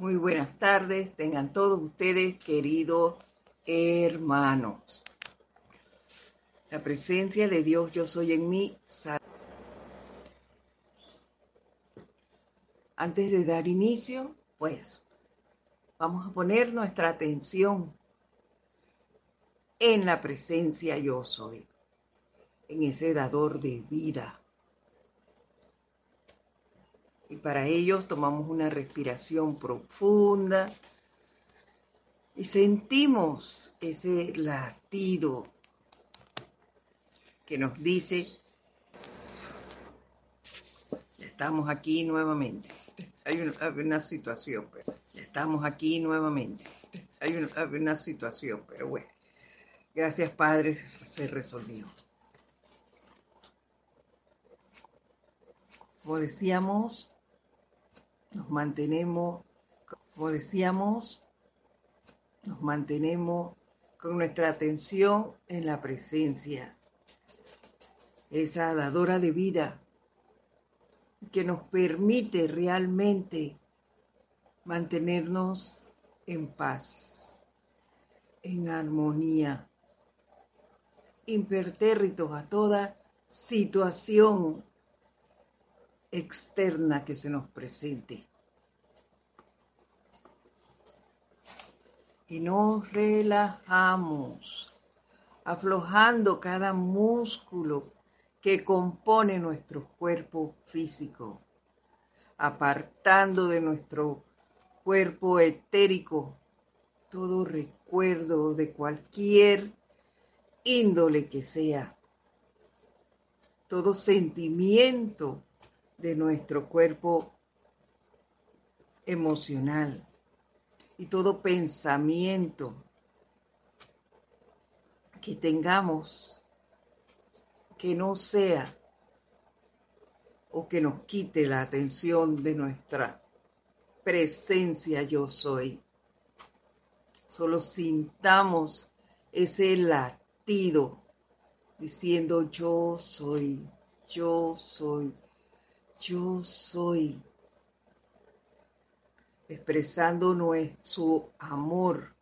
Muy buenas tardes, tengan todos ustedes, queridos hermanos. La presencia de Dios, yo soy en mí. Antes de dar inicio, pues vamos a poner nuestra atención en la presencia yo soy, en ese dador de vida, para ello tomamos una respiración profunda y sentimos ese latido que nos dice, estamos aquí nuevamente. Hay una, situación, pero estamos aquí nuevamente. Hay una, una situación, pero bueno, gracias Padre, se resolvió. Como decíamos, nos mantenemos, como decíamos, nos mantenemos con nuestra atención en la presencia, esa dadora de vida que nos permite realmente mantenernos en paz, en armonía, impertérritos a toda situación externa que se nos presente. Y nos relajamos, aflojando cada músculo que compone nuestro cuerpo físico, apartando de nuestro cuerpo etérico todo recuerdo de cualquier índole que sea, todo sentimiento de nuestro cuerpo emocional y todo pensamiento que tengamos que no sea o que nos quite la atención de nuestra presencia yo soy. Solo sintamos ese latido diciendo yo soy, yo soy yo soy, expresando nuestro amor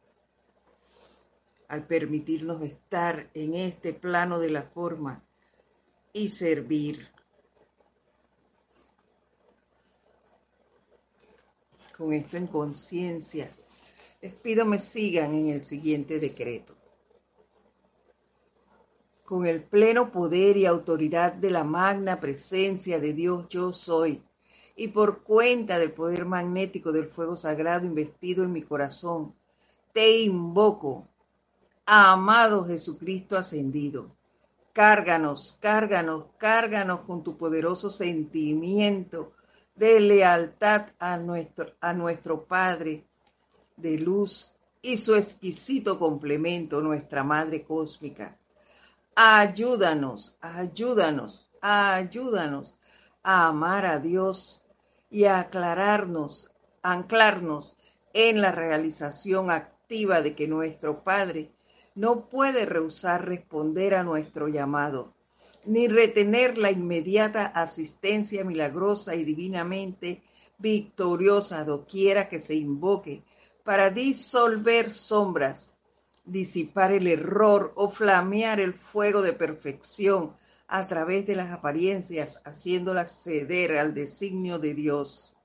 al permitirnos estar en este plano de la forma y servir. Con esto en conciencia, les pido me sigan en el siguiente decreto con el pleno poder y autoridad de la magna presencia de Dios yo soy, y por cuenta del poder magnético del fuego sagrado investido en mi corazón, te invoco, amado Jesucristo ascendido. Cárganos, cárganos, cárganos con tu poderoso sentimiento de lealtad a nuestro, a nuestro Padre de luz y su exquisito complemento, nuestra Madre Cósmica Ayúdanos, ayúdanos, ayúdanos a amar a Dios y a aclararnos, anclarnos en la realización activa de que nuestro Padre no puede rehusar responder a nuestro llamado, ni retener la inmediata asistencia milagrosa y divinamente victoriosa doquiera que se invoque para disolver sombras disipar el error o flamear el fuego de perfección a través de las apariencias, haciéndolas ceder al designio de Dios.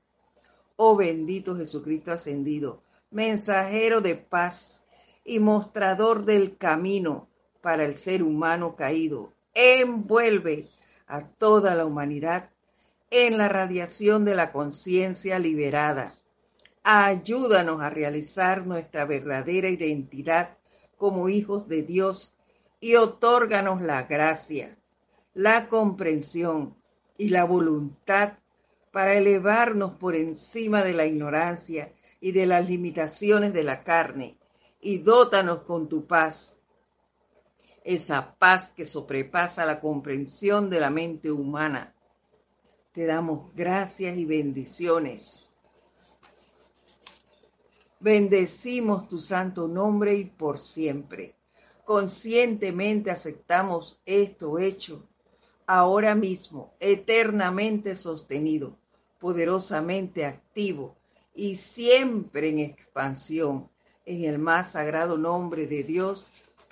Oh bendito Jesucristo ascendido, mensajero de paz y mostrador del camino para el ser humano caído, envuelve a toda la humanidad en la radiación de la conciencia liberada. Ayúdanos a realizar nuestra verdadera identidad como hijos de Dios y otórganos la gracia, la comprensión y la voluntad para elevarnos por encima de la ignorancia y de las limitaciones de la carne y dótanos con tu paz, esa paz que sobrepasa la comprensión de la mente humana. Te damos gracias y bendiciones Bendecimos tu santo nombre y por siempre. Conscientemente aceptamos esto hecho, ahora mismo, eternamente sostenido, poderosamente activo y siempre en expansión. En el más sagrado nombre de Dios,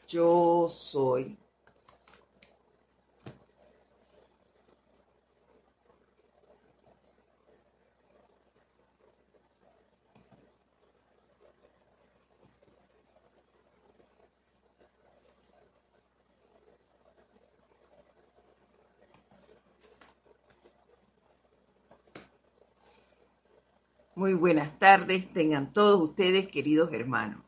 yo soy. Muy buenas tardes, tengan todos ustedes, queridos hermanos.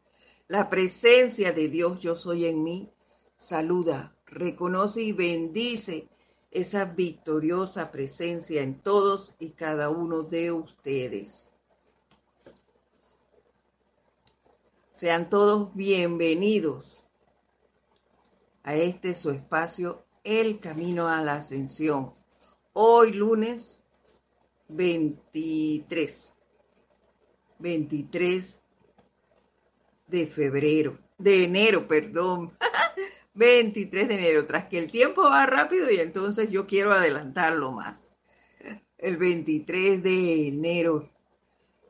La presencia de Dios yo soy en mí saluda, reconoce y bendice esa victoriosa presencia en todos y cada uno de ustedes. Sean todos bienvenidos a este su espacio, El Camino a la Ascensión. Hoy lunes 23 23 de febrero, de enero, perdón. 23 de enero, tras que el tiempo va rápido y entonces yo quiero adelantarlo más. El 23 de enero,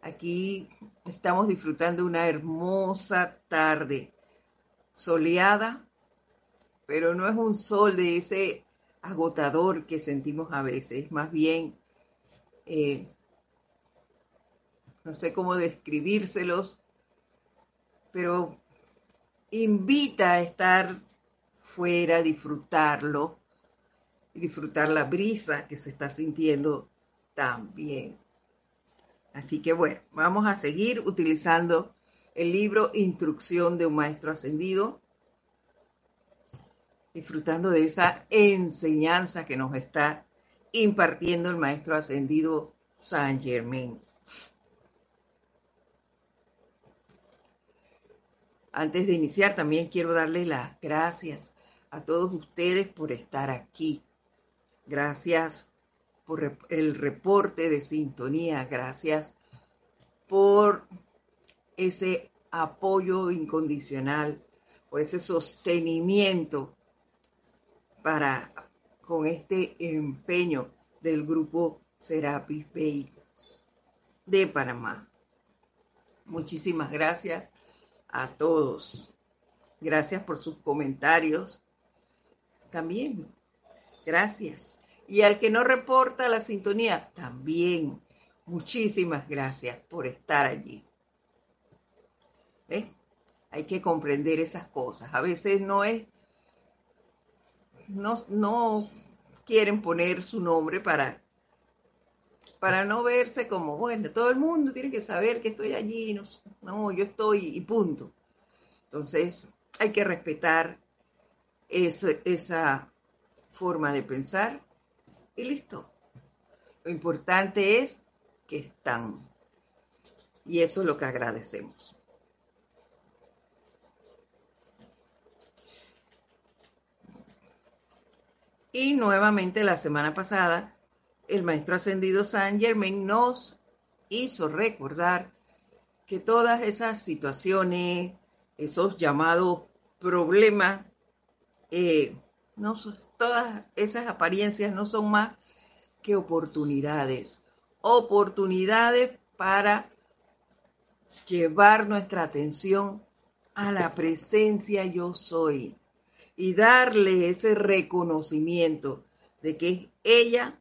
aquí estamos disfrutando una hermosa tarde, soleada, pero no es un sol de ese agotador que sentimos a veces, más bien eh, no sé cómo describírselos, pero invita a estar fuera, disfrutarlo disfrutar la brisa que se está sintiendo también. Así que bueno, vamos a seguir utilizando el libro Instrucción de un Maestro Ascendido, disfrutando de esa enseñanza que nos está impartiendo el Maestro Ascendido Saint Germain. Antes de iniciar, también quiero darle las gracias a todos ustedes por estar aquí. Gracias por el reporte de sintonía. Gracias por ese apoyo incondicional, por ese sostenimiento para con este empeño del grupo Serapis Bay de Panamá. Muchísimas gracias a todos. Gracias por sus comentarios. También, gracias. Y al que no reporta la sintonía, también. Muchísimas gracias por estar allí. Hay que comprender esas cosas. A veces no es, no, no quieren poner su nombre para para no verse como, bueno, todo el mundo tiene que saber que estoy allí, no, no yo estoy y punto. Entonces, hay que respetar esa forma de pensar y listo. Lo importante es que están. Y eso es lo que agradecemos. Y nuevamente la semana pasada el maestro ascendido Saint Germain nos hizo recordar que todas esas situaciones, esos llamados problemas, eh, no, todas esas apariencias no son más que oportunidades, oportunidades para llevar nuestra atención a la presencia yo soy y darle ese reconocimiento de que ella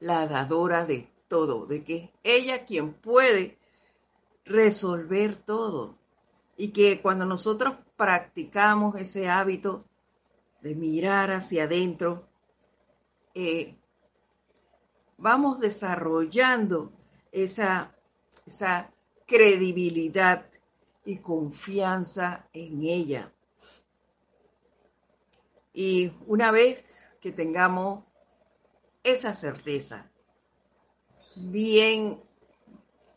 la dadora de todo, de que es ella quien puede resolver todo. Y que cuando nosotros practicamos ese hábito de mirar hacia adentro, eh, vamos desarrollando esa, esa credibilidad y confianza en ella. Y una vez que tengamos esa certeza bien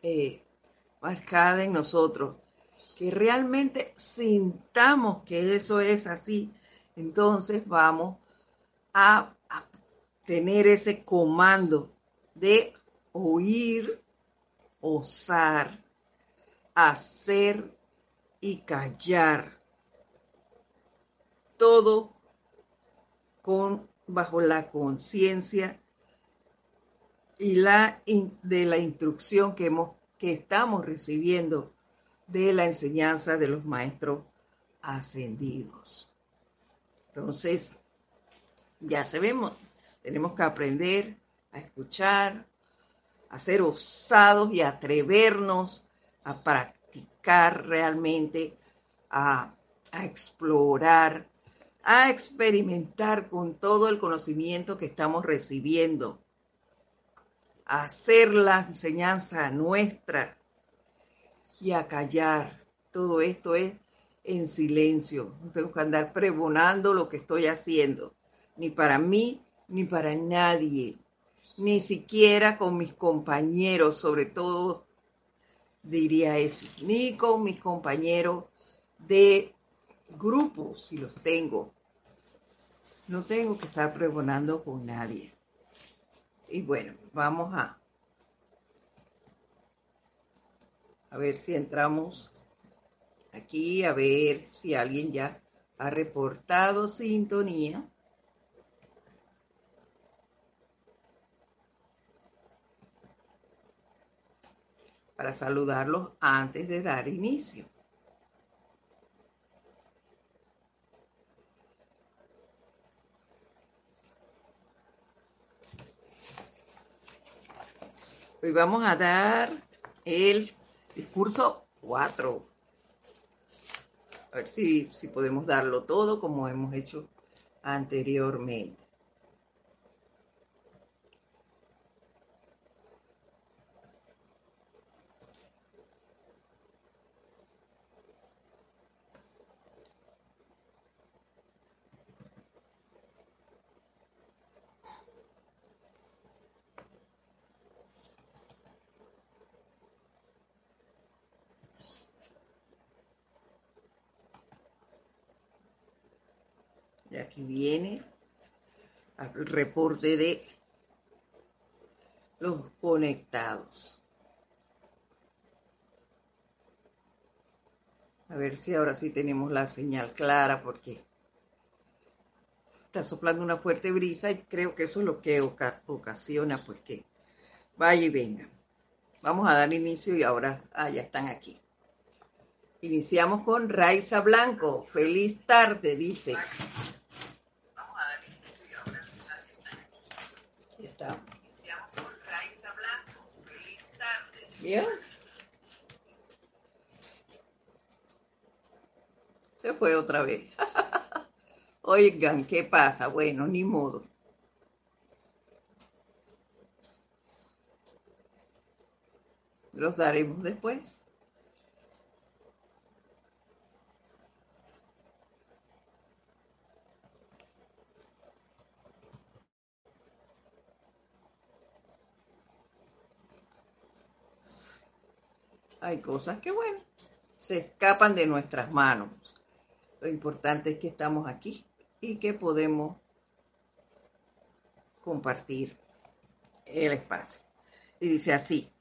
eh, marcada en nosotros, que realmente sintamos que eso es así, entonces vamos a, a tener ese comando de oír, osar, hacer y callar. Todo con bajo la conciencia y la de la instrucción que hemos que estamos recibiendo de la enseñanza de los maestros ascendidos. Entonces, ya sabemos, tenemos que aprender a escuchar, a ser osados y atrevernos a practicar realmente, a, a explorar, a experimentar con todo el conocimiento que estamos recibiendo, a hacer la enseñanza nuestra y a callar. Todo esto es en silencio. No tengo que andar pregonando lo que estoy haciendo, ni para mí, ni para nadie, ni siquiera con mis compañeros, sobre todo diría eso, ni con mis compañeros de grupo, si los tengo. No tengo que estar pregonando con nadie. Y bueno, vamos a a ver si entramos aquí, a ver si alguien ya ha reportado sintonía. Para saludarlos antes de dar inicio. Hoy vamos a dar el discurso 4. A ver si, si podemos darlo todo como hemos hecho anteriormente. Y viene el reporte de los conectados. A ver si ahora sí tenemos la señal clara porque está soplando una fuerte brisa y creo que eso es lo que ocasiona pues que vaya y venga. Vamos a dar inicio y ahora ah, ya están aquí. Iniciamos con Raiza Blanco. Feliz tarde, dice. Se fue otra vez. Oigan, ¿qué pasa? Bueno, ni modo. Los daremos después. Hay cosas que, bueno, se escapan de nuestras manos. Lo importante es que estamos aquí y que podemos compartir el espacio. Y dice así,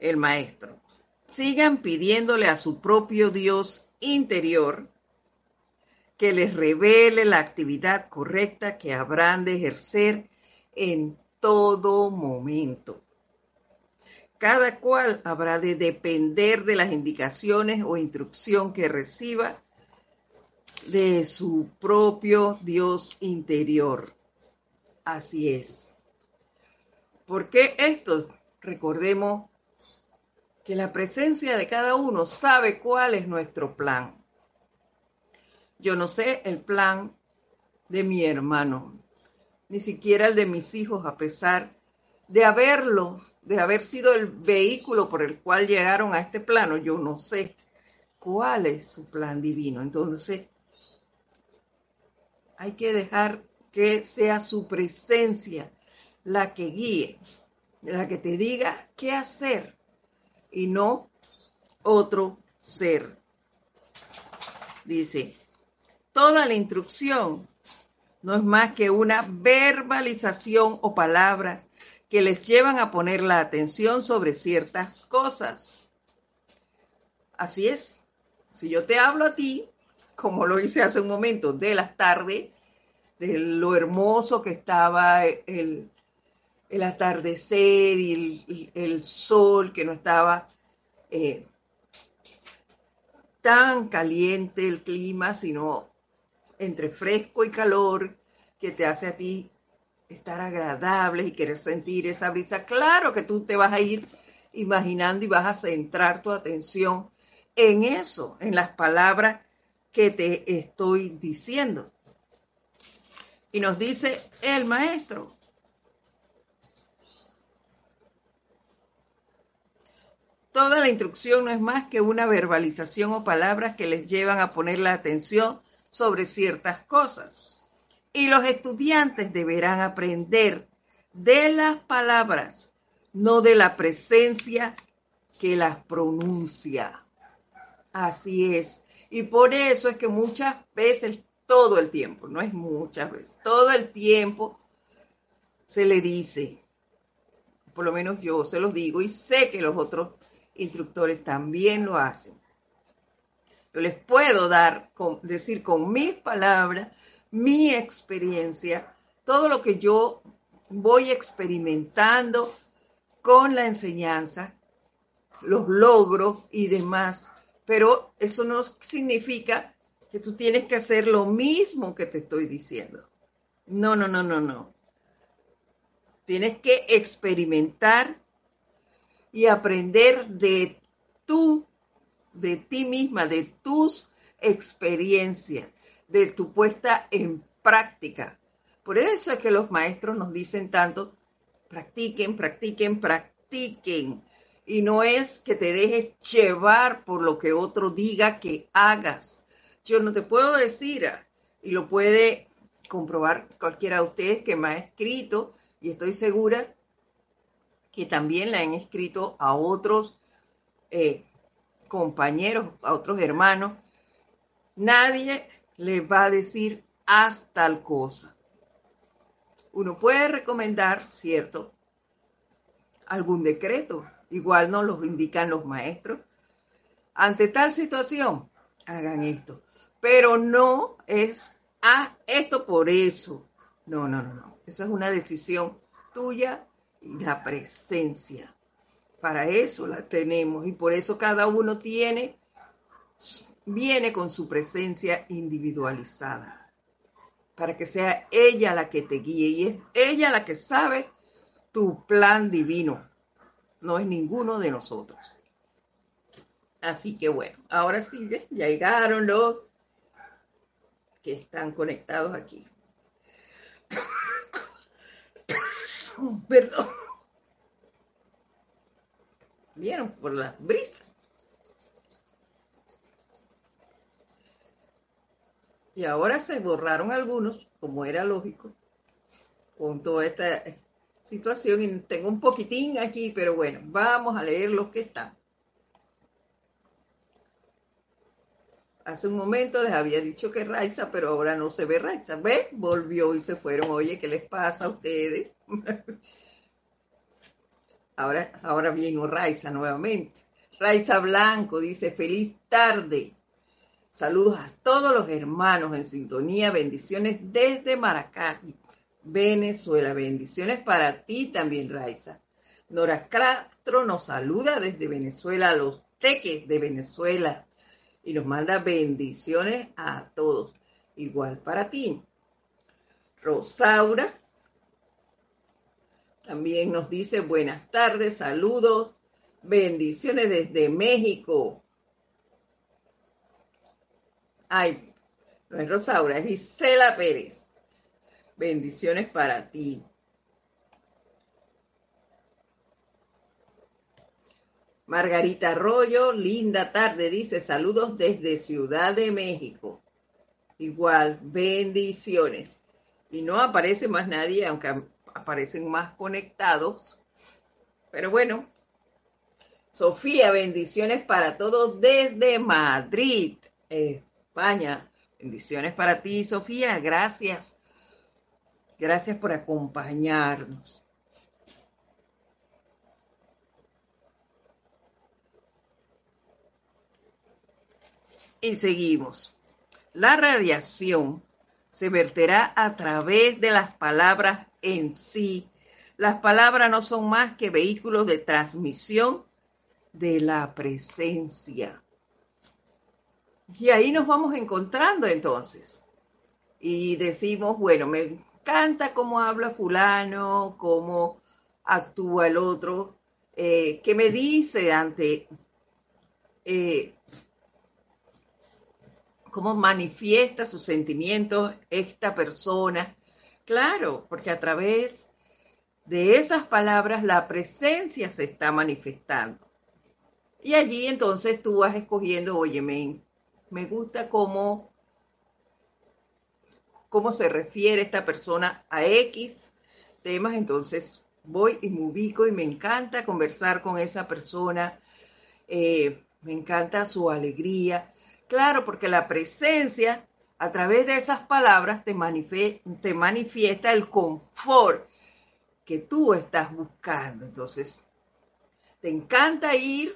el maestro, sigan pidiéndole a su propio Dios interior que les revele la actividad correcta que habrán de ejercer en todo momento cada cual habrá de depender de las indicaciones o instrucción que reciba de su propio Dios interior. Así es. ¿Por qué esto? Recordemos que la presencia de cada uno sabe cuál es nuestro plan. Yo no sé el plan de mi hermano, ni siquiera el de mis hijos, a pesar de haberlo de haber sido el vehículo por el cual llegaron a este plano, yo no sé cuál es su plan divino. Entonces, hay que dejar que sea su presencia la que guíe, la que te diga qué hacer y no otro ser. Dice, toda la instrucción no es más que una verbalización o palabras que les llevan a poner la atención sobre ciertas cosas. Así es, si yo te hablo a ti, como lo hice hace un momento, de las tardes, de lo hermoso que estaba el, atardecer y el, sol que no estaba eh, tan caliente el clima, sino entre fresco y calor que te hace a ti estar agradable y querer sentir esa brisa. Claro que tú te vas a ir imaginando y vas a centrar tu atención en eso, en las palabras que te estoy diciendo. Y nos dice el maestro, Toda la instrucción no es más que una verbalización o palabras que les llevan a poner la atención sobre ciertas cosas. Y los estudiantes deberán aprender de las palabras, no de la presencia que las pronuncia. Así es. Y por eso es que muchas veces, todo el tiempo, no es muchas veces, todo el tiempo se le dice, por lo menos yo se los digo y sé que los otros instructores también lo hacen. Yo les puedo dar, decir con mis palabras, mi experiencia, todo lo que yo voy experimentando con la enseñanza, los logros y demás. Pero eso no significa que tú tienes que hacer lo mismo que te estoy diciendo. No, no, no, no, no. Tienes que experimentar y aprender de tú, de ti misma, de tus experiencias, de tu puesta en práctica. Por eso es que los maestros nos dicen tanto, practiquen, practiquen, practiquen. Y no es que te dejes llevar por lo que otro diga que hagas. Yo no te puedo decir, y lo puede comprobar cualquiera de ustedes que me ha escrito, y estoy segura que también la han escrito a otros eh, compañeros, a otros hermanos, nadie les va a decir haz tal cosa. Uno puede recomendar, ¿cierto? Algún decreto, igual nos lo indican los maestros. Ante tal situación, hagan esto. Pero no es, ah, esto por eso. No, no, no, no. Esa es una decisión tuya y la presencia. Para eso la tenemos y por eso cada uno tiene, viene con su presencia individualizada. Para que sea ella la que te guíe y es ella la que sabe tu plan divino. No es ninguno de nosotros. Así que bueno, ahora sí, ya llegaron los que están conectados aquí. Perdón. Vieron por las brisas. Y ahora se borraron algunos, como era lógico, con toda esta situación. Y tengo un poquitín aquí, pero bueno, vamos a leer los que están. Hace un momento les había dicho que Raiza, pero ahora no se ve Raiza. ¿Ve? Volvió y se fueron. Oye, ¿qué les pasa a ustedes? ahora, ahora vino Raiza nuevamente. Raiza Blanco dice, feliz tarde. Saludos a todos los hermanos en sintonía. Bendiciones desde Maracay, Venezuela. Bendiciones para ti también, Raiza. Nora Castro nos saluda desde Venezuela, a los teques de Venezuela y nos manda bendiciones a todos. Igual para ti. Rosaura también nos dice buenas tardes, saludos, bendiciones desde México. Ay, no es Rosaura, es Gisela Pérez. Bendiciones para ti. Margarita Arroyo, linda tarde, dice saludos desde Ciudad de México. Igual, bendiciones. Y no aparece más nadie, aunque aparecen más conectados. Pero bueno, Sofía, bendiciones para todos desde Madrid, España. Bendiciones para ti, Sofía. Gracias. Gracias por acompañarnos. Y seguimos. La radiación se verterá a través de las palabras en sí, Las palabras no son más que vehículos de transmisión de la presencia. Y ahí nos vamos encontrando entonces. Y decimos, bueno, me encanta cómo habla fulano, cómo actúa el otro, eh, qué me dice ante, eh, cómo manifiesta sus sentimientos esta persona. Claro, porque a través de esas palabras la presencia se está manifestando. Y allí entonces tú vas escogiendo, oye, me, me gusta cómo, cómo se refiere esta persona a X temas, entonces voy y me ubico y me encanta conversar con esa persona, eh, me encanta su alegría. Claro, porque la presencia a través de esas palabras te, te manifiesta el confort que tú estás buscando. Entonces, te encanta ir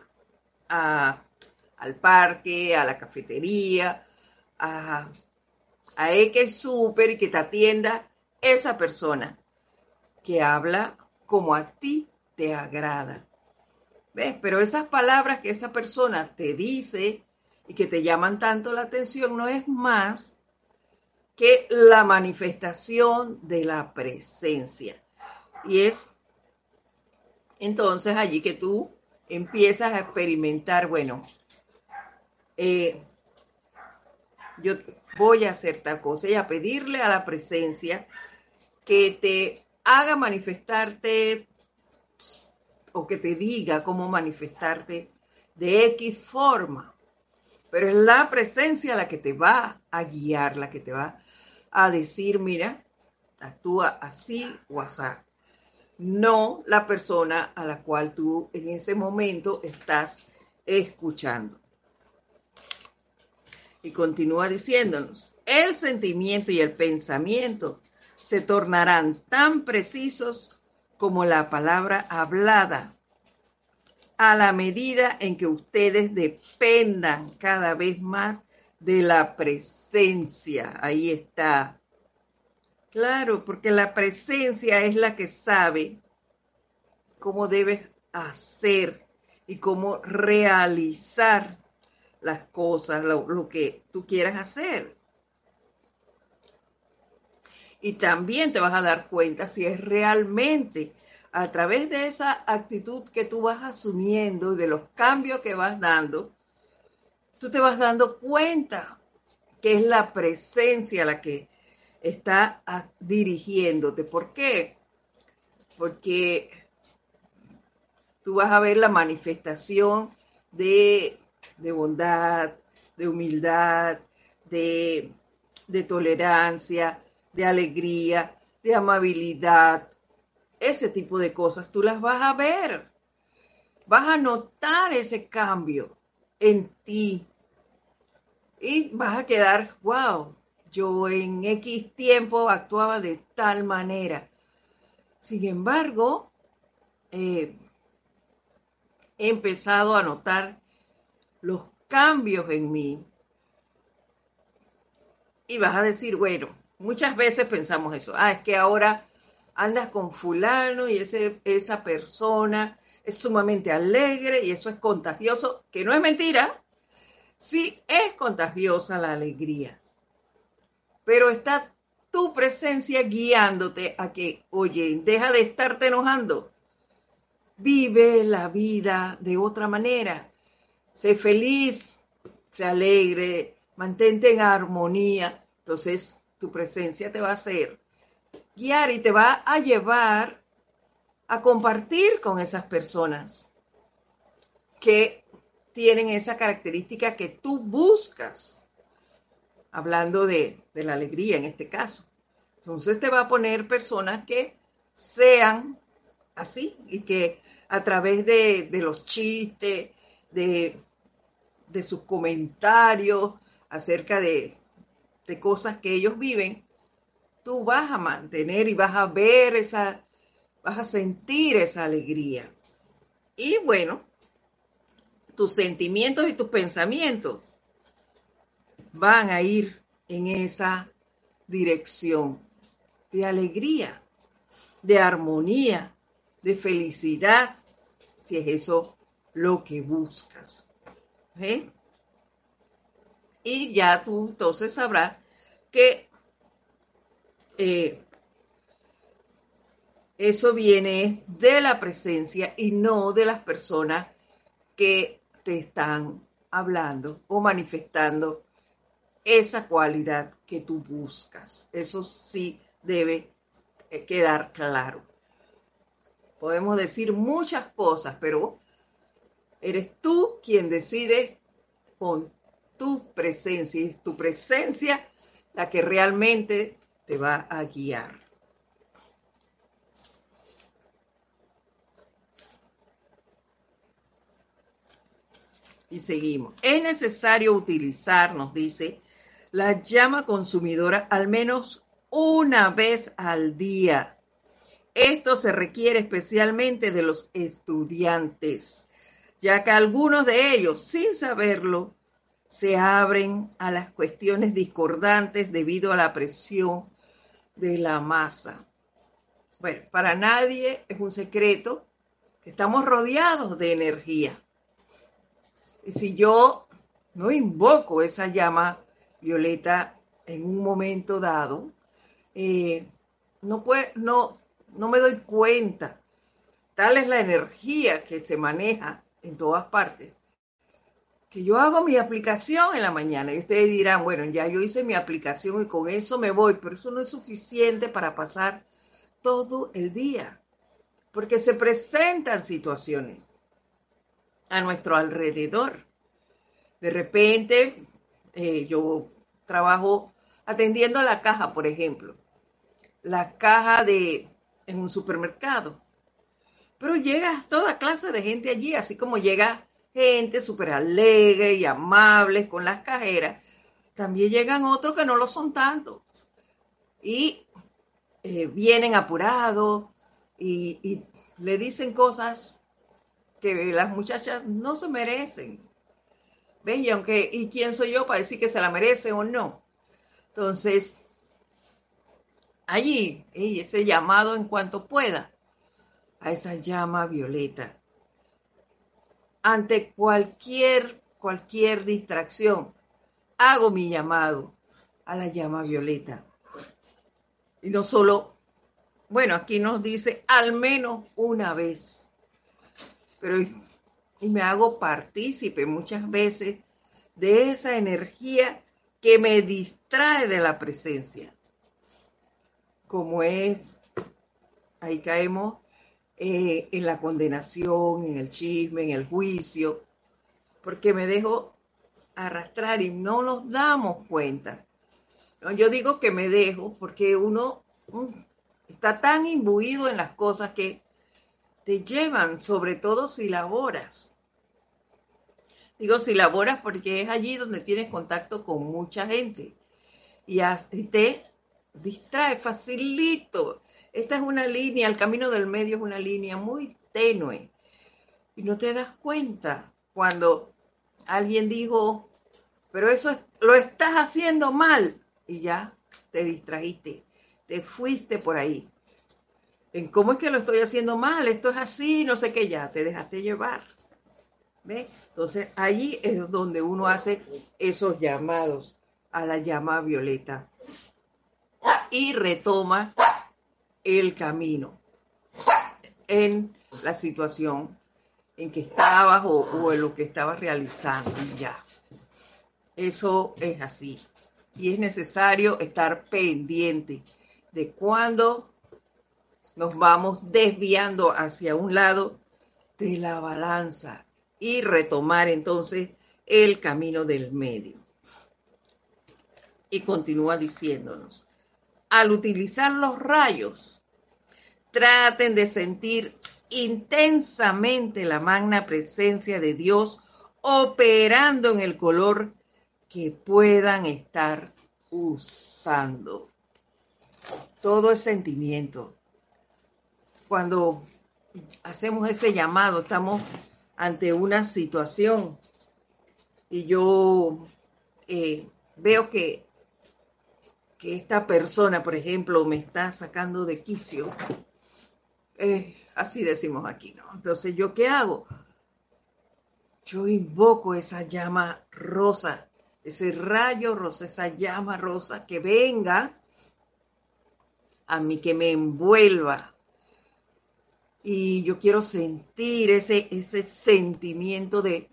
al parque, a la cafetería, a, a X Super y que te atienda esa persona que habla como a ti te agrada. ¿Ves? Pero esas palabras que esa persona te dice y que te llaman tanto la atención no es más que la manifestación de la presencia. Y es entonces allí que tú empiezas a experimentar, bueno, eh, yo voy a hacer tal cosa y a pedirle a la presencia que te haga manifestarte o que te diga cómo manifestarte de X forma. Pero es la presencia la que te va a guiar, la que te va a decir, mira, actúa así o así no la persona a la cual tú en ese momento estás escuchando. Y continúa diciéndonos, el sentimiento y el pensamiento se tornarán tan precisos como la palabra hablada a la medida en que ustedes dependan cada vez más de la presencia. Ahí está Claro, porque la presencia es la que sabe cómo debes hacer y cómo realizar las cosas, lo, que tú quieras hacer. Y también te vas a dar cuenta si es realmente a través de esa actitud que tú vas asumiendo y de los cambios que vas dando, tú te vas dando cuenta que es la presencia la que está dirigiéndote. ¿Por qué? Porque tú vas a ver la manifestación de, bondad, de humildad, de, de tolerancia, de alegría, de amabilidad, ese tipo de cosas, tú las vas a ver. Vas a notar ese cambio en ti. Y vas a quedar, wow, yo en X tiempo actuaba de tal manera. Sin embargo, eh, he empezado a notar los cambios en mí. Y vas a decir, bueno, muchas veces pensamos eso, ah, es que ahora andas con fulano y ese, esa persona es sumamente alegre y eso es contagioso, que no es mentira, sí es contagiosa la alegría pero está tu presencia guiándote a que, oye, deja de estarte enojando. Vive la vida de otra manera. Sé feliz, sé alegre, mantente en armonía. Entonces, tu presencia te va a hacer guiar y te va a llevar a compartir con esas personas que tienen esa característica que tú buscas hablando de, la alegría en este caso. Entonces te va a poner personas que sean así y que a través de, los chistes, de, sus comentarios acerca de, de cosas que ellos viven, tú vas a mantener y vas a ver esa, vas a sentir esa alegría. Y bueno, tus sentimientos y tus pensamientos van a ir en esa dirección de alegría. de armonía, de felicidad, si es eso lo que buscas. ¿Eh? Y ya tú entonces sabrás que eh, eso viene de la presencia y no de las personas que te están hablando o manifestando esa cualidad que tú buscas. Eso sí debe quedar claro. Podemos decir muchas cosas, pero eres tú quien decide con tu presencia y es tu presencia la que realmente te va a guiar. Y seguimos. Es necesario utilizar, nos dice, la llama consumidora al menos una vez al día. Esto se requiere especialmente de los estudiantes, ya que algunos de ellos, sin saberlo, se abren a las cuestiones discordantes debido a la presión de la masa. Bueno, para nadie es un secreto que estamos rodeados de energía. Y si yo no invoco esa llama violeta en un momento dado, eh, no, no, no me doy cuenta. Tal es la energía que se maneja en todas partes. Que yo hago mi aplicación en la mañana y ustedes dirán, bueno, ya yo hice mi aplicación y con eso me voy, pero eso no es suficiente para pasar todo el día, porque se presentan situaciones a nuestro alrededor. De repente, eh, yo trabajo atendiendo a la caja, por ejemplo, la caja de en un supermercado. Pero llega toda clase de gente allí, así como llega gente súper alegre y amable con las cajeras, también llegan otros que no lo son tantos. Y eh, vienen apurados y, le dicen cosas que las muchachas no se merecen. ¿Ven? Y aunque, ¿y quién soy yo para decir que se la merece o no? Entonces, allí, ese llamado en cuanto pueda, a esa llama violeta. Ante cualquier, cualquier distracción, hago mi llamado a la llama violeta. Y no solo, bueno, aquí nos dice al menos una vez, pero y me hago partícipe muchas veces de esa energía que me distrae de la presencia. Como es, ahí caemos eh, en la condenación, en el chisme, en el juicio, porque me dejo arrastrar y no nos damos cuenta. Yo digo que me dejo porque uno mm, está tan imbuido en las cosas que te llevan, sobre todo si laboras. Digo si laboras porque es allí donde tienes contacto con mucha gente y te distrae facilito. Esta es una línea, el camino del medio es una línea muy tenue y no te das cuenta cuando alguien dijo, pero eso lo estás haciendo mal y ya te distrajiste, te fuiste por ahí en cómo es que lo estoy haciendo mal, esto es así, no sé qué, ya te dejaste llevar. ¿Ve? Entonces allí es donde uno hace esos llamados a la llama violeta y retoma el camino en la situación en que estabas o, o en lo que estabas realizando ya. Eso es así. Y es necesario estar pendiente de cuándo nos vamos desviando hacia un lado de la balanza y retomar entonces el camino del medio. Y continúa diciéndonos, al utilizar los rayos, traten de sentir intensamente la magna presencia de Dios operando en el color que puedan estar usando. Todo es sentimiento, cuando hacemos ese llamado, estamos ante una situación y yo eh, veo que, que esta persona, por ejemplo, me está sacando de quicio Eh, así decimos aquí, ¿no? Entonces, ¿yo qué hago? Yo invoco esa llama rosa, ese rayo rosa, esa llama rosa que venga a mí, que me envuelva. Y yo quiero sentir ese, ese sentimiento de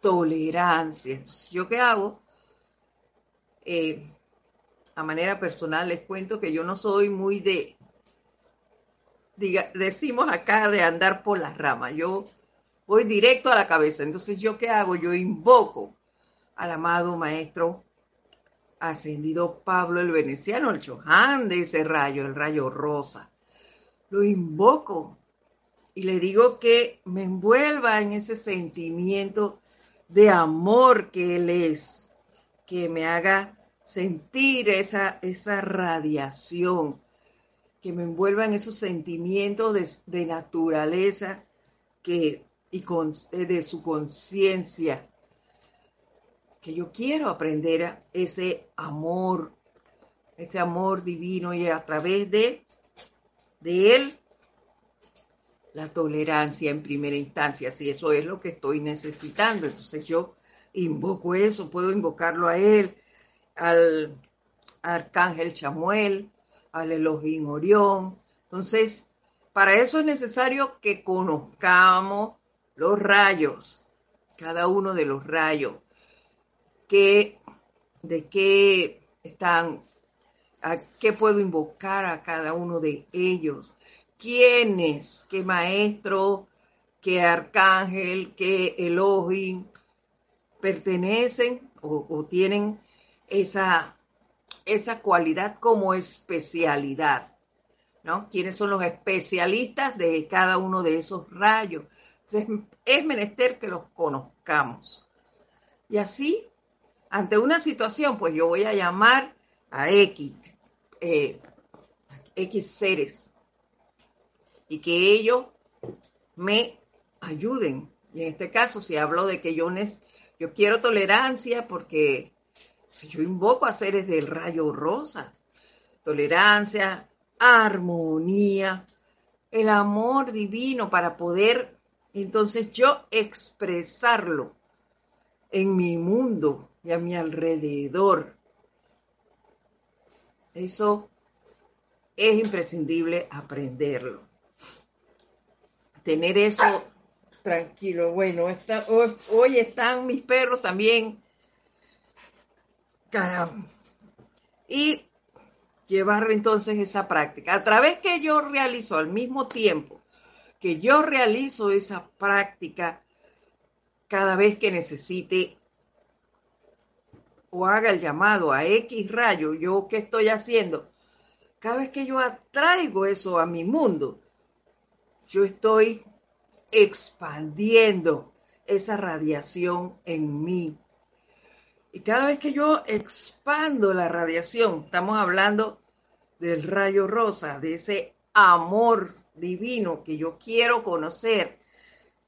tolerancia. Entonces, ¿yo qué hago? Eh, a manera personal les cuento que yo no soy muy de, decimos acá, de andar por las ramas. Yo voy directo a la cabeza. Entonces, ¿yo qué hago? Yo invoco al amado maestro ascendido Pablo el Veneciano, el Choján de ese rayo, el rayo rosa. Lo invoco y le digo que me envuelva en ese sentimiento de amor que Él es, que me haga sentir esa, esa radiación, que me envuelva en esos sentimientos de, naturaleza que, y de su conciencia, que yo quiero aprender a ese amor, ese amor divino y a través de, de él la tolerancia en primera instancia, si eso es lo que estoy necesitando. Entonces yo invoco eso, puedo invocarlo a él, al arcángel Chamuel, al Elohim Orión. Entonces, para eso es necesario que conozcamos los rayos, cada uno de los rayos, que, de qué están, a qué puedo invocar a cada uno de ellos, quiénes, qué maestro, qué arcángel, qué Elohim pertenecen o, tienen esa, esa cualidad como especialidad, ¿no? ¿Quiénes son los especialistas de cada uno de esos rayos? Es, es menester que los conozcamos. Y así, ante una situación, pues yo voy a llamar a X, eh, X seres y que ellos me ayuden. Y en este caso, si hablo de que yo, yo quiero tolerancia, porque si yo invoco a seres del rayo rosa, tolerancia, armonía, el amor divino para poder entonces yo expresarlo en mi mundo y a mi alrededor. Eso es imprescindible aprenderlo tener eso tranquilo. Bueno, hoy, están mis perros también. Y llevar entonces esa práctica. A través que yo realizo al mismo tiempo que yo realizo esa práctica cada vez que necesite o haga el llamado a X rayo, yo qué estoy haciendo? Cada vez que yo atraigo eso a mi mundo, yo estoy expandiendo esa radiación en mí. Y cada vez que yo expando la radiación, estamos hablando del rayo rosa, de ese amor divino que yo quiero conocer.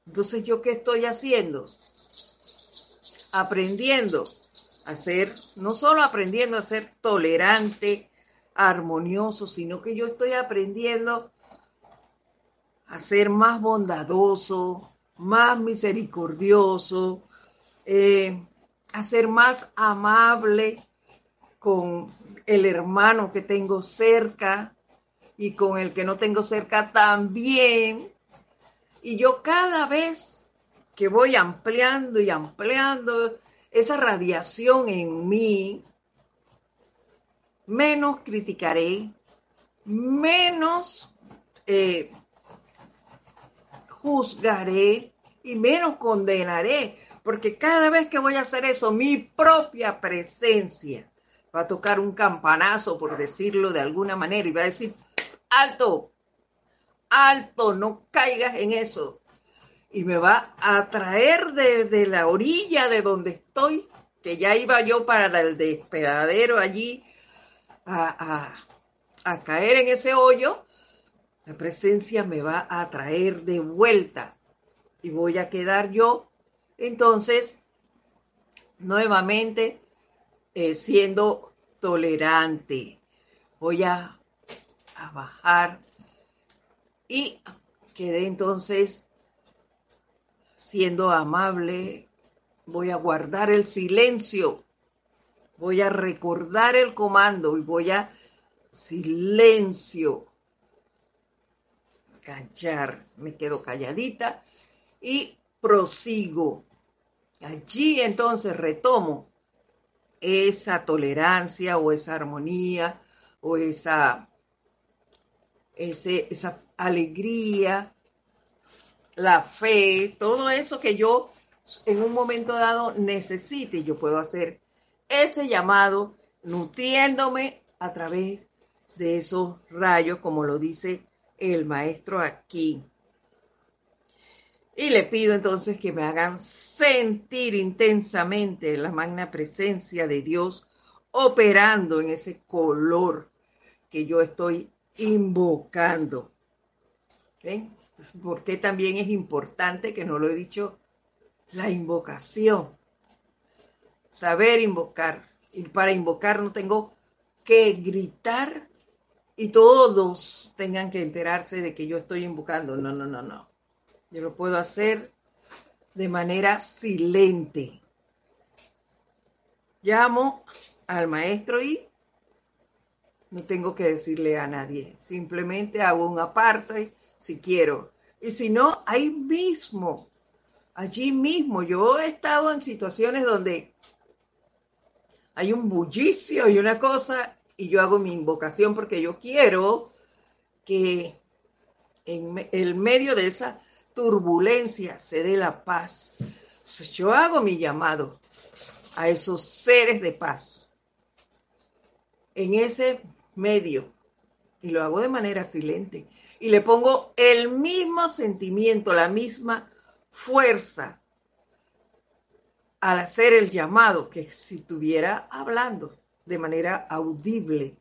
Entonces, ¿yo qué estoy haciendo? Aprendiendo a ser, no solo aprendiendo a ser tolerante, armonioso, sino que yo estoy aprendiendo a ser más bondadoso, más misericordioso, eh, a ser más amable con el hermano que tengo cerca y con el que no tengo cerca también. Y yo cada vez que voy ampliando y ampliando esa radiación en mí, menos criticaré, menos eh, juzgaré y menos condenaré, porque cada vez que voy a hacer eso, mi propia presencia va a tocar un campanazo, por decirlo de alguna manera, y va a decir, alto, alto, no caigas en eso. Y me va a traer desde la orilla de donde estoy, que ya iba yo para el despedadero allí, a, a caer en ese hoyo, la presencia me va a traer de vuelta y voy a quedar yo entonces nuevamente eh, siendo tolerante. Voy a, a bajar Y quedé entonces siendo amable, voy a guardar el silencio, voy a recordar el comando y voy a silencio, callar, me quedo calladita y prosigo. Allí entonces retomo esa tolerancia o esa armonía o esa, esa alegría, la fe, todo eso que yo en un momento dado necesite, yo puedo hacer ese llamado nutriéndome a través de esos rayos, como lo dice el maestro aquí. Y le pido entonces que me hagan sentir intensamente la magna presencia de Dios operando en ese color que yo estoy invocando. Porque también es importante, que no lo he dicho, la invocación. Saber invocar. Y para invocar no tengo que gritar y todos tengan que enterarse de que yo estoy invocando. No, no, no, no. Yo lo puedo hacer de manera silente. Llamo al maestro y no tengo que decirle a nadie. Simplemente hago un aparte si quiero. Y si no, ahí mismo, allí mismo. Yo he estado en situaciones donde hay un bullicio y una cosa y yo hago mi invocación porque yo quiero que en el medio de esa turbulencia se dé la paz. yo hago mi llamado a esos seres de paz en ese medio y lo hago de manera silente y le pongo el mismo sentimiento, la misma fuerza al hacer el llamado que si estuviera hablando de manera audible.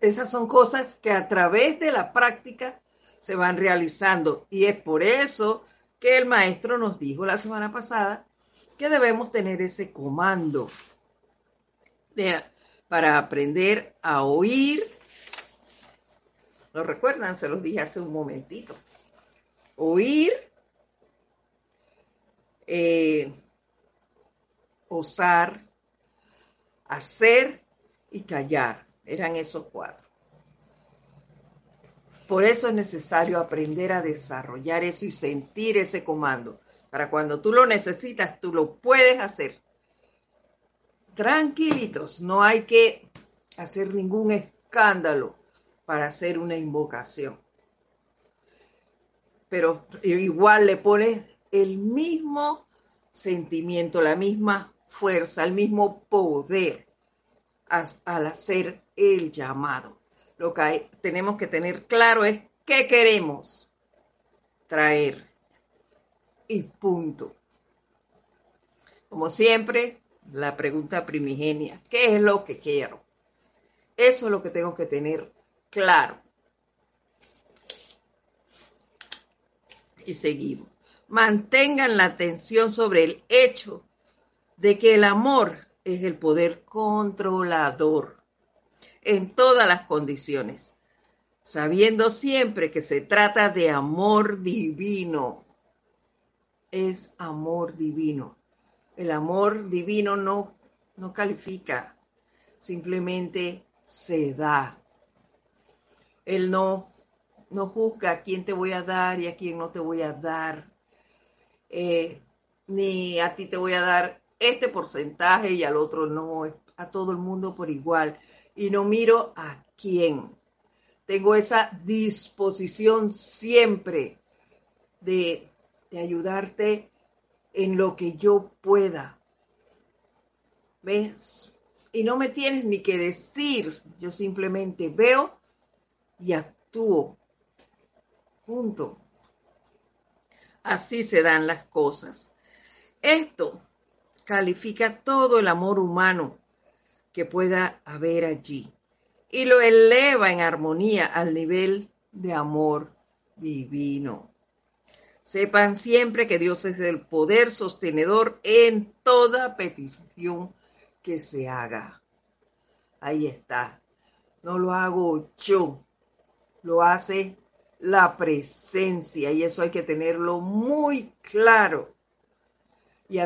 esas son cosas que a través de la práctica se van realizando y es por eso que el maestro nos dijo la semana pasada que debemos tener ese comando para aprender a oír. ¿Lo recuerdan? Se los dije hace un momentito. Oír, eh, osar, hacer y callar. Eran esos cuatro. Por eso es necesario aprender a desarrollar eso y sentir ese comando. Para cuando tú lo necesitas, tú lo puedes hacer. Tranquilitos, no hay que hacer ningún escándalo para hacer una invocación. Pero igual le pones el mismo sentimiento, la misma fuerza, el mismo poder al hacer el llamado. Lo que tenemos que tener claro es qué queremos traer y punto. Como siempre, la pregunta primigenia, ¿qué es lo que quiero? Eso es lo que tengo que tener claro. Y seguimos. Mantengan la atención sobre el hecho de que el amor es el poder controlador en todas las condiciones, sabiendo siempre que se trata de amor divino. Es amor divino. El amor divino no, no califica, simplemente se da. Él no, no juzga a quién te voy a dar y a quién no te voy a dar. Eh, ni a ti te voy a dar este porcentaje y al otro no, a todo el mundo por igual. Y no miro a quién. Tengo esa disposición siempre de, de ayudarte en lo que yo pueda. ¿Ves? Y no me tienes ni que decir, yo simplemente veo y actúo. Punto. Así se dan las cosas. Esto califica todo el amor humano que pueda haber allí y lo eleva en armonía al nivel de amor divino. Sepan siempre que Dios es el poder sostenedor en toda petición que se haga. Ahí está. No lo hago yo, lo hace la presencia y eso hay que tenerlo muy claro. Y,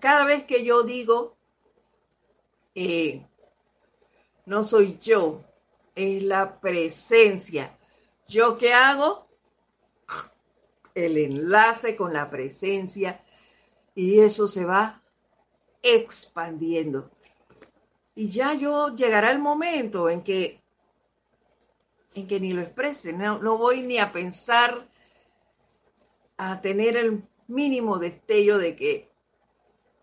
cada vez que yo digo, eh, no soy yo, es la presencia. ¿Yo qué hago? El enlace con la presencia y eso se va expandiendo. Y ya yo llegará el momento en que en que ni lo exprese, no, no voy ni a pensar a tener el mínimo destello de que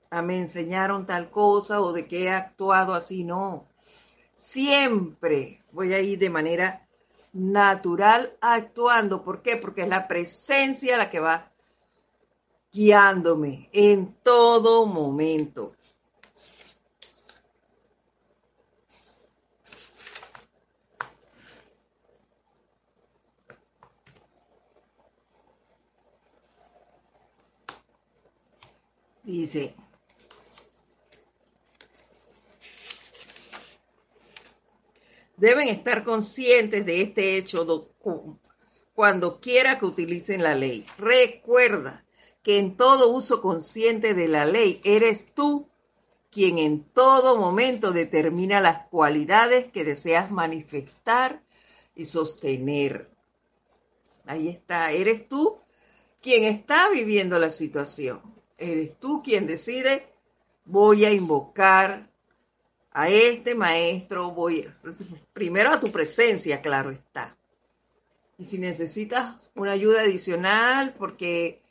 ah, me enseñaron tal cosa o de que he actuado así, no. Siempre voy a ir de manera natural actuando. ¿Por qué? Porque es la presencia la que va guiándome en todo momento. Dice, deben estar conscientes de este hecho cuando quiera que utilicen la ley. Recuerda que en todo uso consciente de la ley eres tú quien en todo momento determina las cualidades que deseas manifestar y sostener. Ahí está, eres tú quien está viviendo la situación. Eres tú quien decide, voy a invocar a este maestro, voy primero a tu presencia, claro está. Y si necesitas una ayuda adicional porque,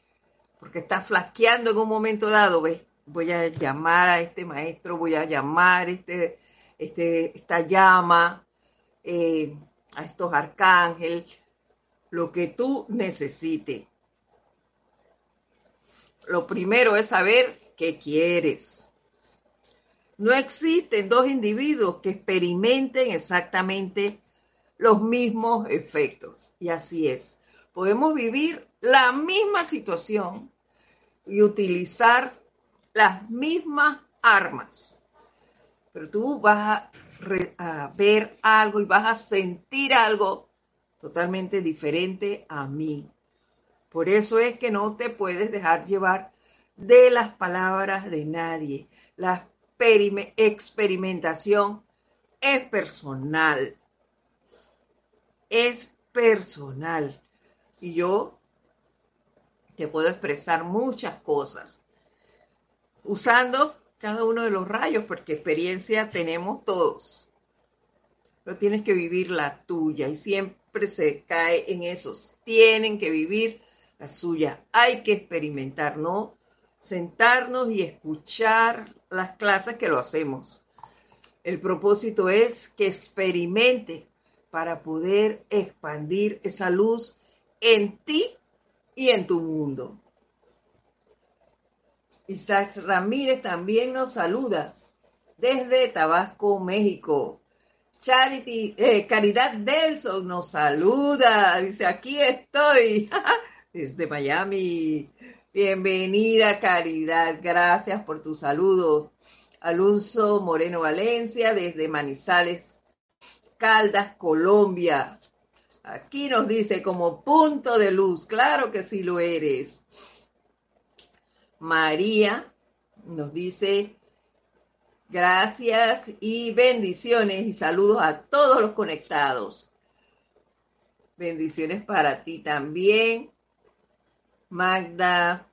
porque estás flasqueando en un momento dado, ¿ves? voy a llamar a este maestro, voy a llamar este, este, esta llama, eh, a estos arcángeles, lo que tú necesites lo primero es saber qué quieres. No existen dos individuos que experimenten exactamente los mismos efectos. Y así es. Podemos vivir la misma situación y utilizar las mismas armas. Pero tú vas a, ver algo y vas a sentir algo totalmente diferente a mí. Por eso es que no te puedes dejar llevar de las palabras de nadie. La experimentación es personal. Es personal. Y yo te puedo expresar muchas cosas usando cada uno de los rayos, porque experiencia tenemos todos. Pero tienes que vivir la tuya y siempre se cae en esos. Tienen que vivir la suya. Hay que experimentar, ¿no? Sentarnos y escuchar las clases que lo hacemos. El propósito es que experimente para poder expandir esa luz en ti y en tu mundo. Isaac Ramírez también nos saluda desde Tabasco, México. Charity, eh, Caridad Delson nos saluda, dice, aquí estoy. desde Miami. Bienvenida, Caridad. Gracias por tus saludos. Alonso Moreno Valencia, desde Manizales, Caldas, Colombia. Aquí nos dice como punto de luz. Claro que sí lo eres. María nos dice gracias y bendiciones y saludos a todos los conectados. Bendiciones para ti también. Magda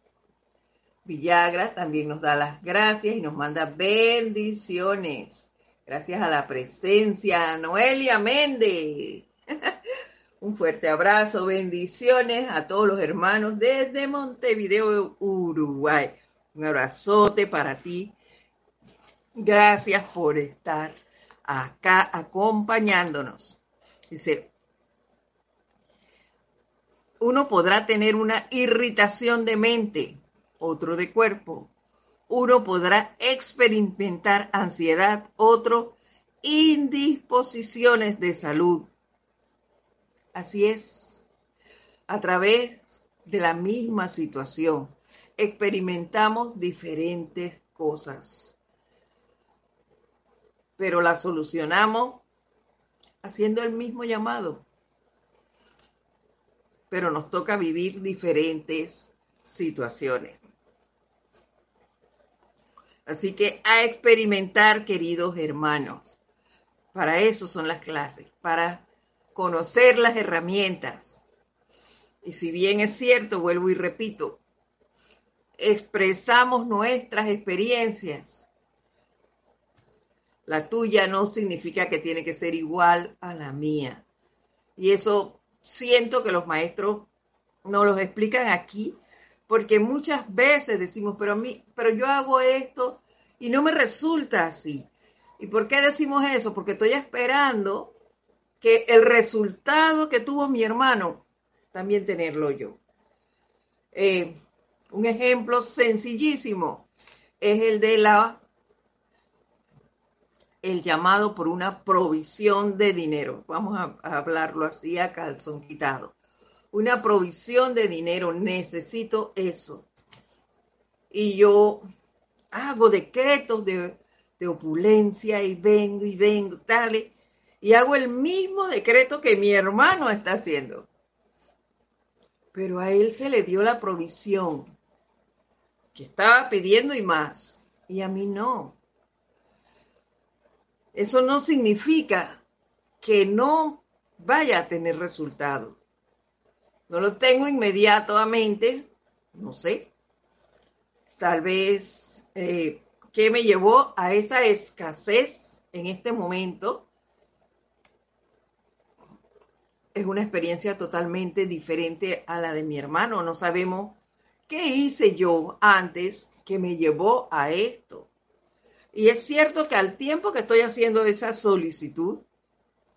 Villagra también nos da las gracias y nos manda bendiciones. Gracias a la presencia. Noelia Méndez. Un fuerte abrazo, bendiciones a todos los hermanos desde Montevideo, Uruguay. Un abrazote para ti. Gracias por estar acá acompañándonos. Dice, uno podrá tener una irritación de mente, otro de cuerpo. Uno podrá experimentar ansiedad, otro indisposiciones de salud. Así es, a través de la misma situación experimentamos diferentes cosas, pero la solucionamos haciendo el mismo llamado pero nos toca vivir diferentes situaciones. Así que a experimentar, queridos hermanos. Para eso son las clases, para conocer las herramientas. Y si bien es cierto, vuelvo y repito, expresamos nuestras experiencias. La tuya no significa que tiene que ser igual a la mía. Y eso siento que los maestros no los explican aquí, porque muchas veces decimos, pero, a mí, pero yo hago esto y no me resulta así. ¿Y por qué decimos eso? Porque estoy esperando que el resultado que tuvo mi hermano, también tenerlo yo. Eh, un ejemplo sencillísimo es el de la el llamado por una provisión de dinero. Vamos a, hablarlo así a calzón quitado. Una provisión de dinero, necesito eso. Y yo hago decretos de, de opulencia y vengo y vengo, tal, y hago el mismo decreto que mi hermano está haciendo. Pero a él se le dio la provisión que estaba pidiendo y más, y a mí no. Eso no significa que no vaya a tener resultado. No lo tengo inmediatamente, no sé. Tal vez, eh, ¿qué me llevó a esa escasez en este momento? Es una experiencia totalmente diferente a la de mi hermano. No sabemos ¿Qué hice yo antes que me llevó a esto? Y es cierto que al tiempo que estoy haciendo esa solicitud,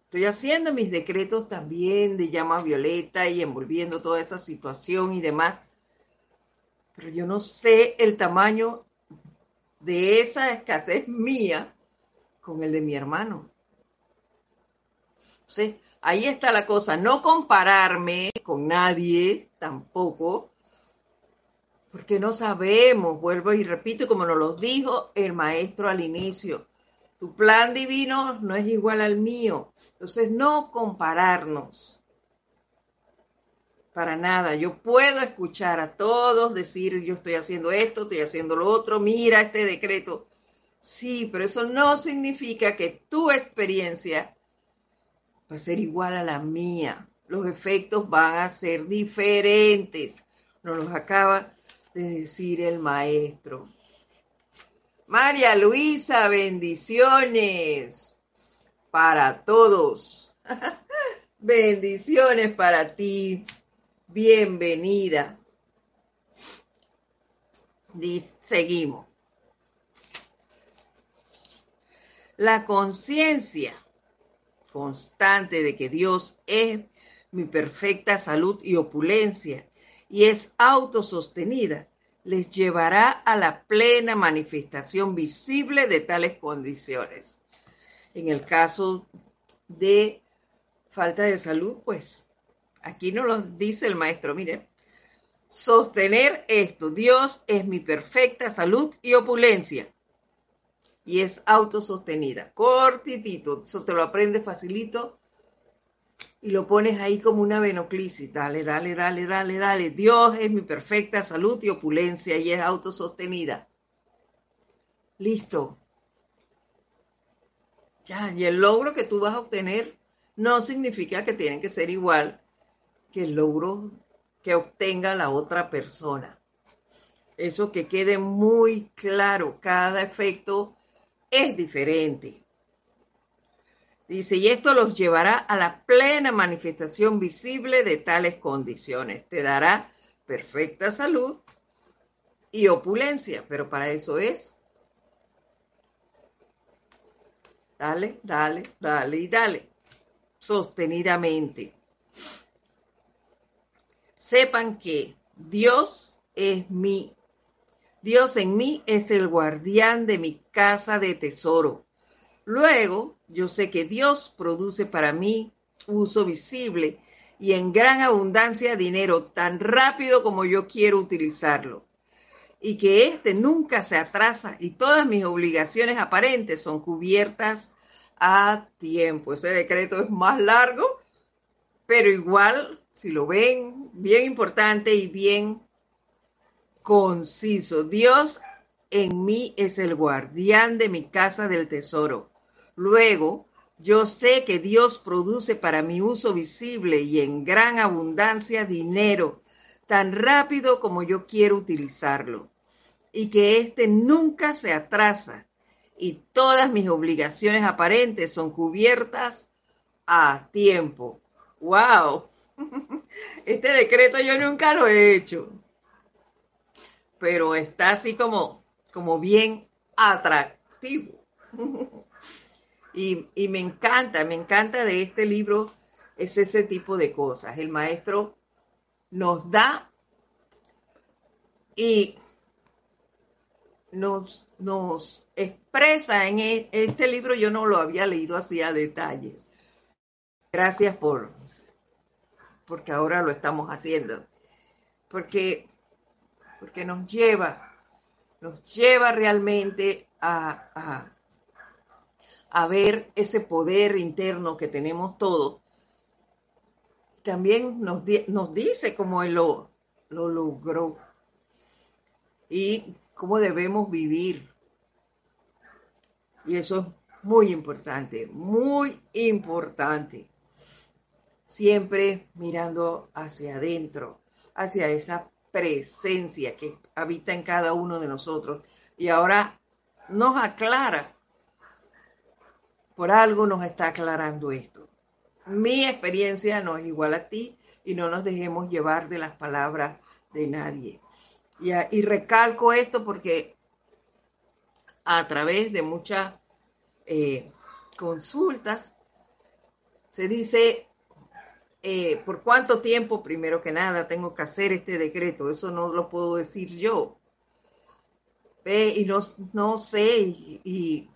estoy haciendo mis decretos también de llama violeta y envolviendo toda esa situación y demás, pero yo no sé el tamaño de esa escasez mía con el de mi hermano. ¿Sí? Ahí está la cosa, no compararme con nadie tampoco, porque no sabemos, vuelvo y repito, como nos lo dijo el maestro al inicio, tu plan divino no es igual al mío. Entonces, no compararnos. Para nada. Yo puedo escuchar a todos decir, yo estoy haciendo esto, estoy haciendo lo otro, mira este decreto. Sí, pero eso no significa que tu experiencia va a ser igual a la mía. Los efectos van a ser diferentes. Nos los acaba de decir el maestro. María Luisa, bendiciones para todos. bendiciones para ti. Bienvenida. Seguimos. La conciencia constante de que Dios es mi perfecta salud y opulencia y es autosostenida, les llevará a la plena manifestación visible de tales condiciones. En el caso de falta de salud, pues aquí nos lo dice el maestro, mire, sostener esto, Dios es mi perfecta salud y opulencia. Y es autosostenida, cortitito, eso te lo aprende facilito y lo pones ahí como una venoclisis. Dale, dale, dale, dale, dale. Dios es mi perfecta salud y opulencia y es autosostenida. Listo. Ya, y el logro que tú vas a obtener no significa que tienen que ser igual que el logro que obtenga la otra persona. Eso que quede muy claro, cada efecto es diferente. Dice, y esto los llevará a la plena manifestación visible de tales condiciones. Te dará perfecta salud y opulencia, pero para eso es. Dale, dale, dale y dale, sostenidamente. Sepan que Dios es mi, Dios en mí es el guardián de mi casa de tesoro. Luego, yo sé que Dios produce para mí uso visible y en gran abundancia dinero tan rápido como yo quiero utilizarlo. Y que éste nunca se atrasa y todas mis obligaciones aparentes son cubiertas a tiempo. Ese decreto es más largo, pero igual, si lo ven, bien importante y bien conciso. Dios en mí es el guardián de mi casa del tesoro. Luego, yo sé que Dios produce para mi uso visible y en gran abundancia dinero, tan rápido como yo quiero utilizarlo, y que éste nunca se atrasa, y todas mis obligaciones aparentes son cubiertas a tiempo. ¡Wow! Este decreto yo nunca lo he hecho, pero está así como, como bien atractivo. Y, y me encanta, me encanta de este libro, es ese tipo de cosas. El maestro nos da y nos, nos expresa en e, este libro, yo no lo había leído así a detalles. Gracias por, porque ahora lo estamos haciendo. Porque, porque nos lleva, nos lleva realmente a, a, ver ese poder interno que tenemos todos. También nos, nos dice cómo él lo, lo logró y cómo debemos vivir. Y eso es muy importante, muy importante. Siempre mirando hacia adentro, hacia esa presencia que habita en cada uno de nosotros. Y ahora nos aclara por algo nos está aclarando esto. Mi experiencia no es igual a ti y no nos dejemos llevar de las palabras de nadie. Y, recalco esto porque a través de muchas eh, consultas se dice eh, por cuánto tiempo, primero que nada, tengo que hacer este decreto. Eso no lo puedo decir yo. y no, no sé, y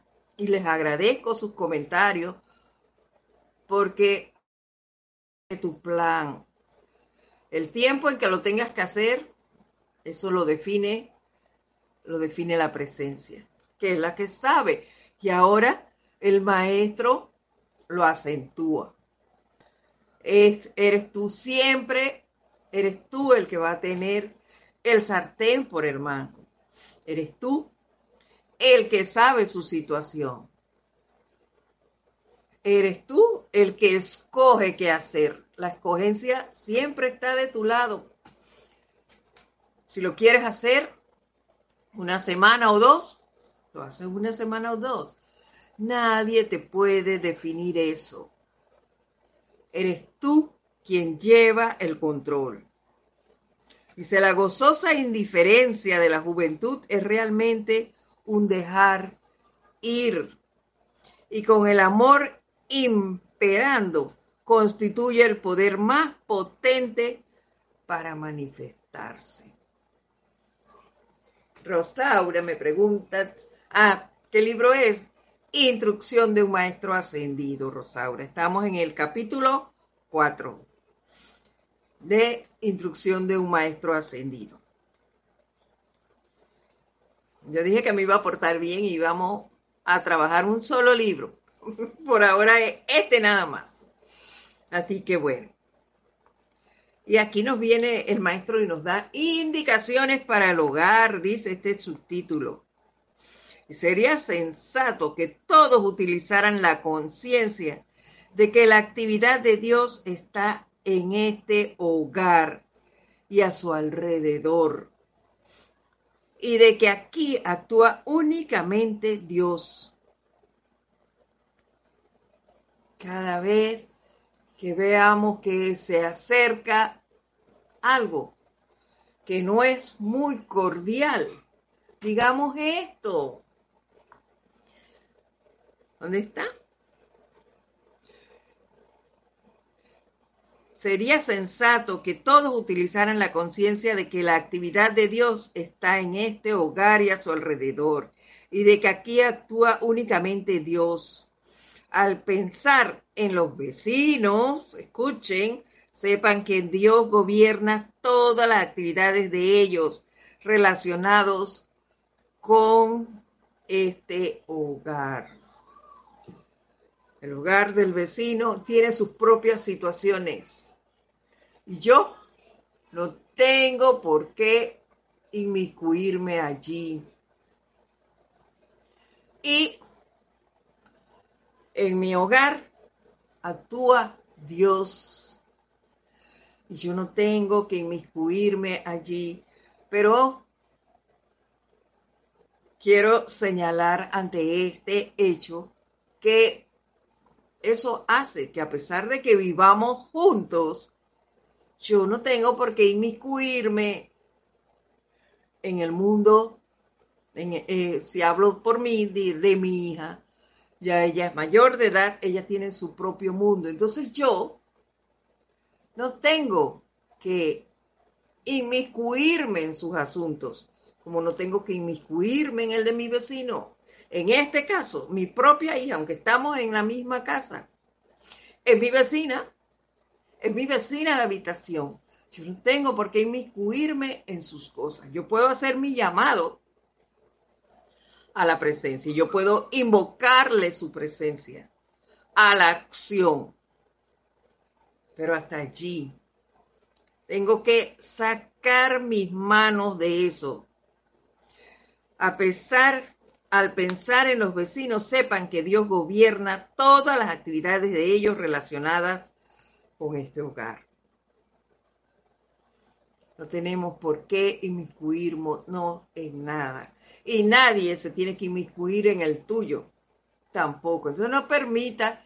les agradezco sus comentarios porque tu plan, el tiempo en que lo tengas que hacer, eso lo define, lo define la presencia, que es la que sabe. Y ahora el maestro lo acentúa. Es, eres tú siempre, eres tú el que va a tener el sartén por el mango. Eres tú el que sabe su situación. Eres tú el que escoge qué hacer. La escogencia siempre está de tu lado. Si lo quieres hacer una semana o dos, lo haces una semana o dos. Nadie te puede definir eso. Eres tú quien lleva el control. Dice, la gozosa indiferencia de la juventud es realmente un dejar ir. Y con el amor imperando constituye el poder más potente para manifestarse. Rosaura me pregunta, ah, ¿qué libro es? Instrucción de un maestro ascendido, Rosaura. Estamos en el capítulo 4 de Instrucción de un maestro ascendido. Yo dije que me iba a portar bien y íbamos a trabajar un solo libro. Por ahora es este nada más. Así que bueno. Y aquí nos viene el maestro y nos da indicaciones para el hogar, dice este subtítulo. Sería sensato que todos utilizaran la conciencia de que la actividad de Dios está en este hogar y a su alrededor y de que aquí actúa únicamente Dios. Cada vez que veamos que se acerca algo que no es muy cordial, digamos esto. ¿Dónde está? Sería sensato que todos utilizaran la conciencia de que la actividad de Dios está en este hogar y a su alrededor, y de que aquí actúa únicamente Dios. Al pensar en los vecinos, escuchen, sepan que Dios gobierna todas las actividades de ellos relacionados con este hogar. El hogar del vecino tiene sus propias situaciones y yo No tengo por qué inmiscuirme allí. Y en mi hogar actúa Dios. Y yo no tengo que inmiscuirme allí. Pero quiero señalar ante este hecho que eso hace que a pesar de que vivamos juntos, yo no tengo por qué inmiscuirme en el mundo, eh, si hablo por mí, de, mi hija, ya ella es mayor de edad, ella tiene su propio mundo. Entonces yo no tengo que inmiscuirme en sus asuntos, como no tengo que inmiscuirme en el de mi vecino. En este caso, mi propia hija, aunque estamos en la misma casa, es mi vecina, es mi vecina de habitación. Yo no tengo por qué inmiscuirme en sus cosas. Yo puedo hacer mi llamado a la presencia. Yo puedo invocarle su presencia a la acción. Pero hasta allí tengo que sacar mis manos de eso. A pesar al pensar en los vecinos, sepan que Dios gobierna todas las actividades de ellos relacionadas con este hogar. No tenemos por qué inmiscuirnos no, en nada. Y nadie se tiene que inmiscuir en el tuyo. Tampoco. Entonces no permita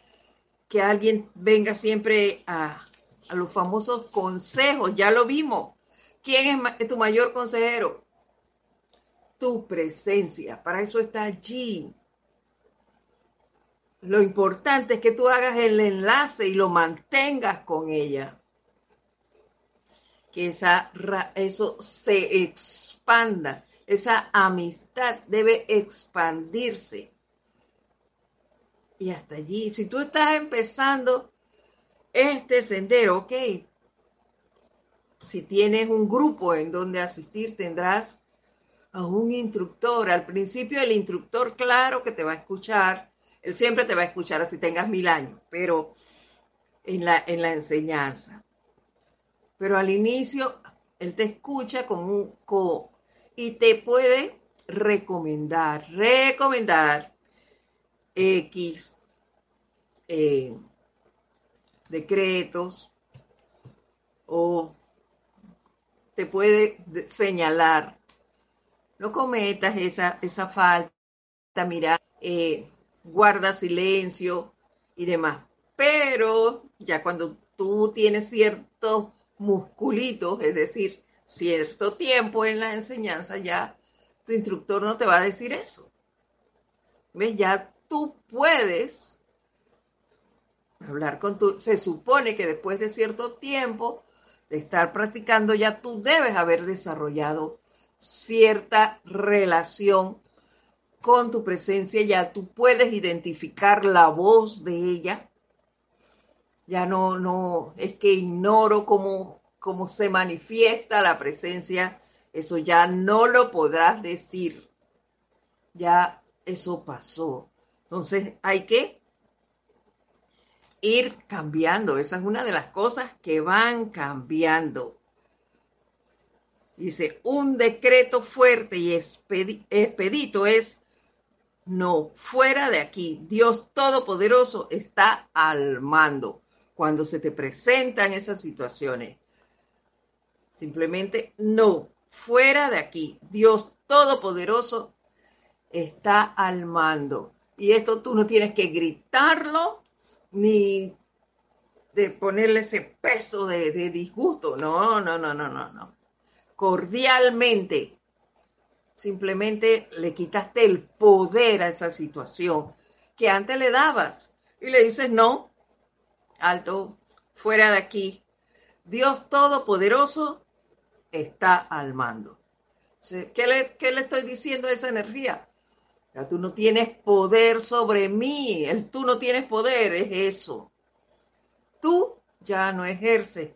que alguien venga siempre a, a los famosos consejos. Ya lo vimos. ¿Quién es tu mayor consejero? tu presencia. Para eso está allí. Lo importante es que tú hagas el enlace y lo mantengas con ella. Que esa, eso se expanda. Esa amistad debe expandirse. Y hasta allí, si tú estás empezando este sendero, ok, si tienes un grupo en donde asistir, tendrás a un instructor. Al principio el instructor, claro que te va a escuchar, él siempre te va a escuchar así tengas mil años, pero en la, en la enseñanza. Pero al inicio, él te escucha como un co y te puede recomendar, recomendar X eh, decretos o te puede señalar no cometas esa, esa falta, mira, eh, guarda silencio y demás. Pero ya cuando tú tienes ciertos musculitos, es decir, cierto tiempo en la enseñanza, ya tu instructor no te va a decir eso. ¿Ves? Ya tú puedes hablar con tu... Se supone que después de cierto tiempo de estar practicando, ya tú debes haber desarrollado cierta relación con tu presencia, ya tú puedes identificar la voz de ella. Ya no, no, es que ignoro cómo, cómo se manifiesta la presencia, eso ya no lo podrás decir. Ya eso pasó. Entonces hay que ir cambiando. Esa es una de las cosas que van cambiando. Dice, un decreto fuerte y expedito es, no, fuera de aquí. Dios Todopoderoso está al mando cuando se te presentan esas situaciones. Simplemente, no, fuera de aquí. Dios Todopoderoso está al mando. Y esto tú no tienes que gritarlo ni de ponerle ese peso de, de disgusto. No, no, no, no, no, no cordialmente. Simplemente le quitaste el poder a esa situación que antes le dabas y le dices, no, alto, fuera de aquí. Dios Todopoderoso está al mando. ¿Qué le, qué le estoy diciendo a esa energía? Tú no tienes poder sobre mí, el tú no tienes poder, es eso. Tú ya no ejerces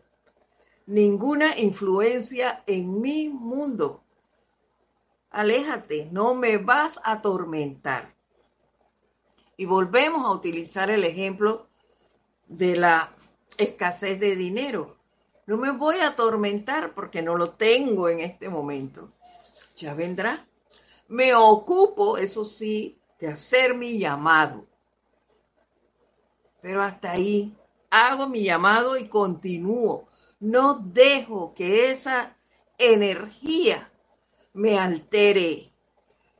ninguna influencia en mi mundo. Aléjate, no me vas a atormentar. Y volvemos a utilizar el ejemplo de la escasez de dinero. No me voy a atormentar porque no lo tengo en este momento. Ya vendrá. Me ocupo, eso sí, de hacer mi llamado. Pero hasta ahí hago mi llamado y continúo. No dejo que esa energía me altere,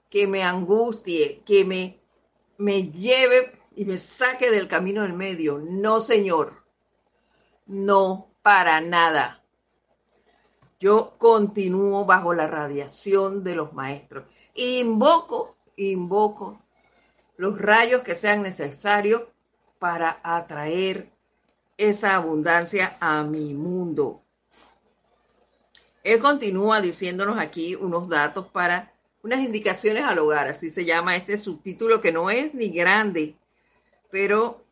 que me angustie, que me, me lleve y me saque del camino del medio. No, Señor. No, para nada. Yo continúo bajo la radiación de los maestros. Invoco, invoco los rayos que sean necesarios para atraer esa abundancia a mi mundo. Él continúa diciéndonos aquí unos datos para unas indicaciones al hogar, así se llama este subtítulo que no es ni grande, pero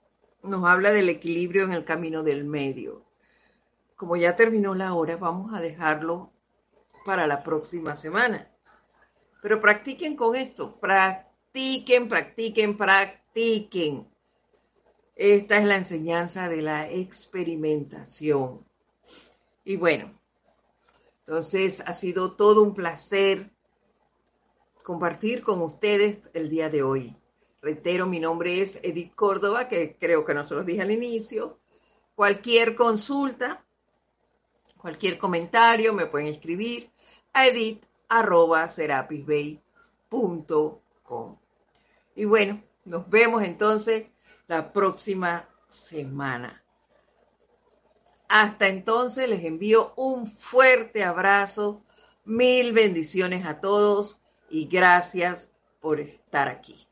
nos habla del equilibrio en el camino del medio. Como ya terminó la hora, vamos a dejarlo para la próxima semana. Pero practiquen con esto, practiquen, practiquen, practiquen. Esta es la enseñanza de la experimentación. Y bueno, entonces ha sido todo un placer compartir con ustedes el día de hoy. Reitero, mi nombre es Edith Córdoba, que creo que no se los dije al inicio. Cualquier consulta, cualquier comentario me pueden escribir a edith.serapisbay.com. Y bueno, nos vemos entonces la próxima semana. Hasta entonces les envío un fuerte abrazo, mil bendiciones a todos y gracias por estar aquí.